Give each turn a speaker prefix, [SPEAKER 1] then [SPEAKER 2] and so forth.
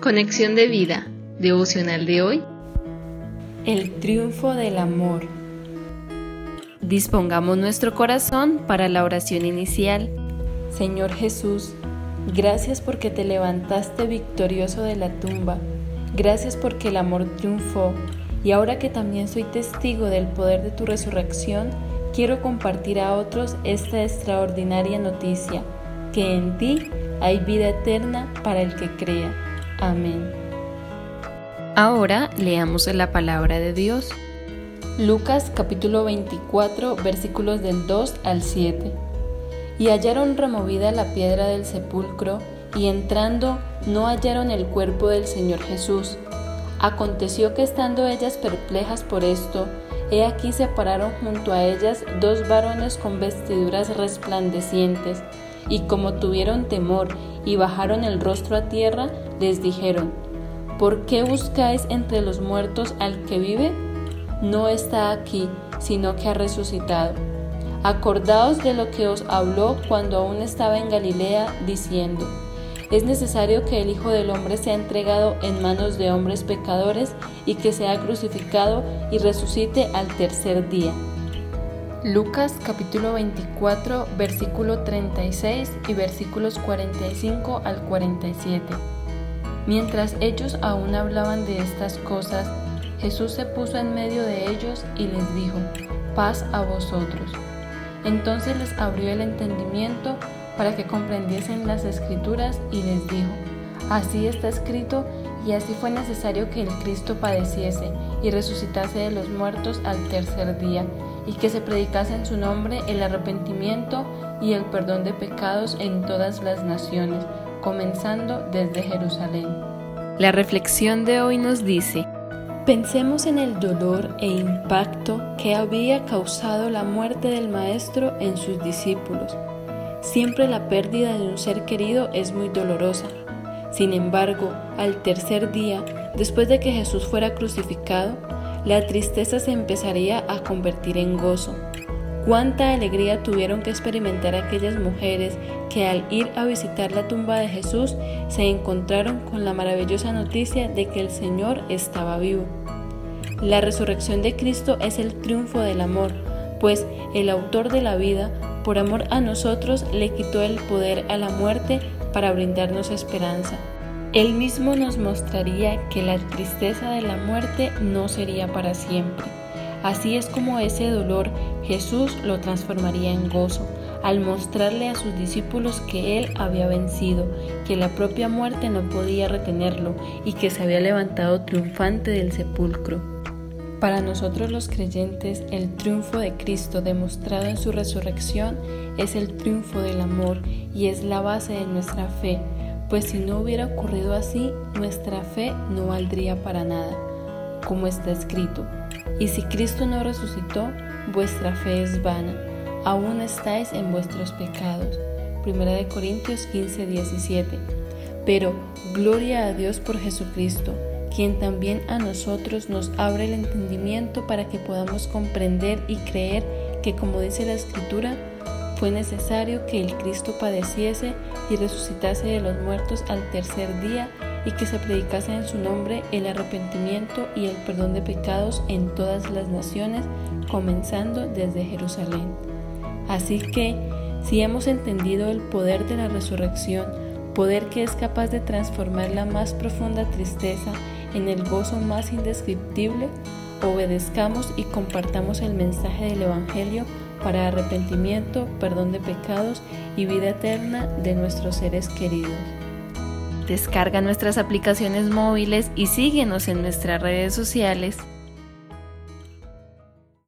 [SPEAKER 1] Conexión de vida, devocional de hoy.
[SPEAKER 2] El triunfo del amor. Dispongamos nuestro corazón para la oración inicial. Señor Jesús, gracias porque te levantaste victorioso de la tumba. Gracias porque el amor triunfó. Y ahora que también soy testigo del poder de tu resurrección, quiero compartir a otros esta extraordinaria noticia, que en ti hay vida eterna para el que crea. Amén. Ahora leamos la palabra de Dios. Lucas capítulo 24 versículos del 2 al 7. Y hallaron removida la piedra del sepulcro, y entrando no hallaron el cuerpo del Señor Jesús. Aconteció que estando ellas perplejas por esto, he aquí se pararon junto a ellas dos varones con vestiduras resplandecientes, y como tuvieron temor y bajaron el rostro a tierra, les dijeron, ¿por qué buscáis entre los muertos al que vive? No está aquí, sino que ha resucitado. Acordaos de lo que os habló cuando aún estaba en Galilea, diciendo, es necesario que el Hijo del Hombre sea entregado en manos de hombres pecadores y que sea crucificado y resucite al tercer día. Lucas capítulo 24 versículo 36 y versículos 45 al 47. Mientras ellos aún hablaban de estas cosas, Jesús se puso en medio de ellos y les dijo, paz a vosotros. Entonces les abrió el entendimiento para que comprendiesen las escrituras y les dijo, así está escrito y así fue necesario que el Cristo padeciese y resucitase de los muertos al tercer día y que se predicase en su nombre el arrepentimiento y el perdón de pecados en todas las naciones, comenzando desde Jerusalén. La reflexión de hoy nos dice, Pensemos en el dolor e impacto que había causado la muerte del Maestro en sus discípulos. Siempre la pérdida de un ser querido es muy dolorosa. Sin embargo, al tercer día, después de que Jesús fuera crucificado, la tristeza se empezaría a convertir en gozo. Cuánta alegría tuvieron que experimentar aquellas mujeres que al ir a visitar la tumba de Jesús se encontraron con la maravillosa noticia de que el Señor estaba vivo. La resurrección de Cristo es el triunfo del amor, pues el autor de la vida, por amor a nosotros, le quitó el poder a la muerte para brindarnos esperanza. Él mismo nos mostraría que la tristeza de la muerte no sería para siempre. Así es como ese dolor Jesús lo transformaría en gozo, al mostrarle a sus discípulos que Él había vencido, que la propia muerte no podía retenerlo y que se había levantado triunfante del sepulcro. Para nosotros los creyentes, el triunfo de Cristo demostrado en su resurrección es el triunfo del amor y es la base de nuestra fe pues si no hubiera ocurrido así, nuestra fe no valdría para nada, como está escrito. Y si Cristo no resucitó, vuestra fe es vana, aún estáis en vuestros pecados. 1 Corintios 15, 17. Pero gloria a Dios por Jesucristo, quien también a nosotros nos abre el entendimiento para que podamos comprender y creer que, como dice la Escritura, fue necesario que el Cristo padeciese y resucitase de los muertos al tercer día y que se predicase en su nombre el arrepentimiento y el perdón de pecados en todas las naciones, comenzando desde Jerusalén. Así que, si hemos entendido el poder de la resurrección, poder que es capaz de transformar la más profunda tristeza en el gozo más indescriptible, obedezcamos y compartamos el mensaje del Evangelio para arrepentimiento, perdón de pecados y vida eterna de nuestros seres queridos. Descarga nuestras aplicaciones móviles y síguenos en nuestras redes sociales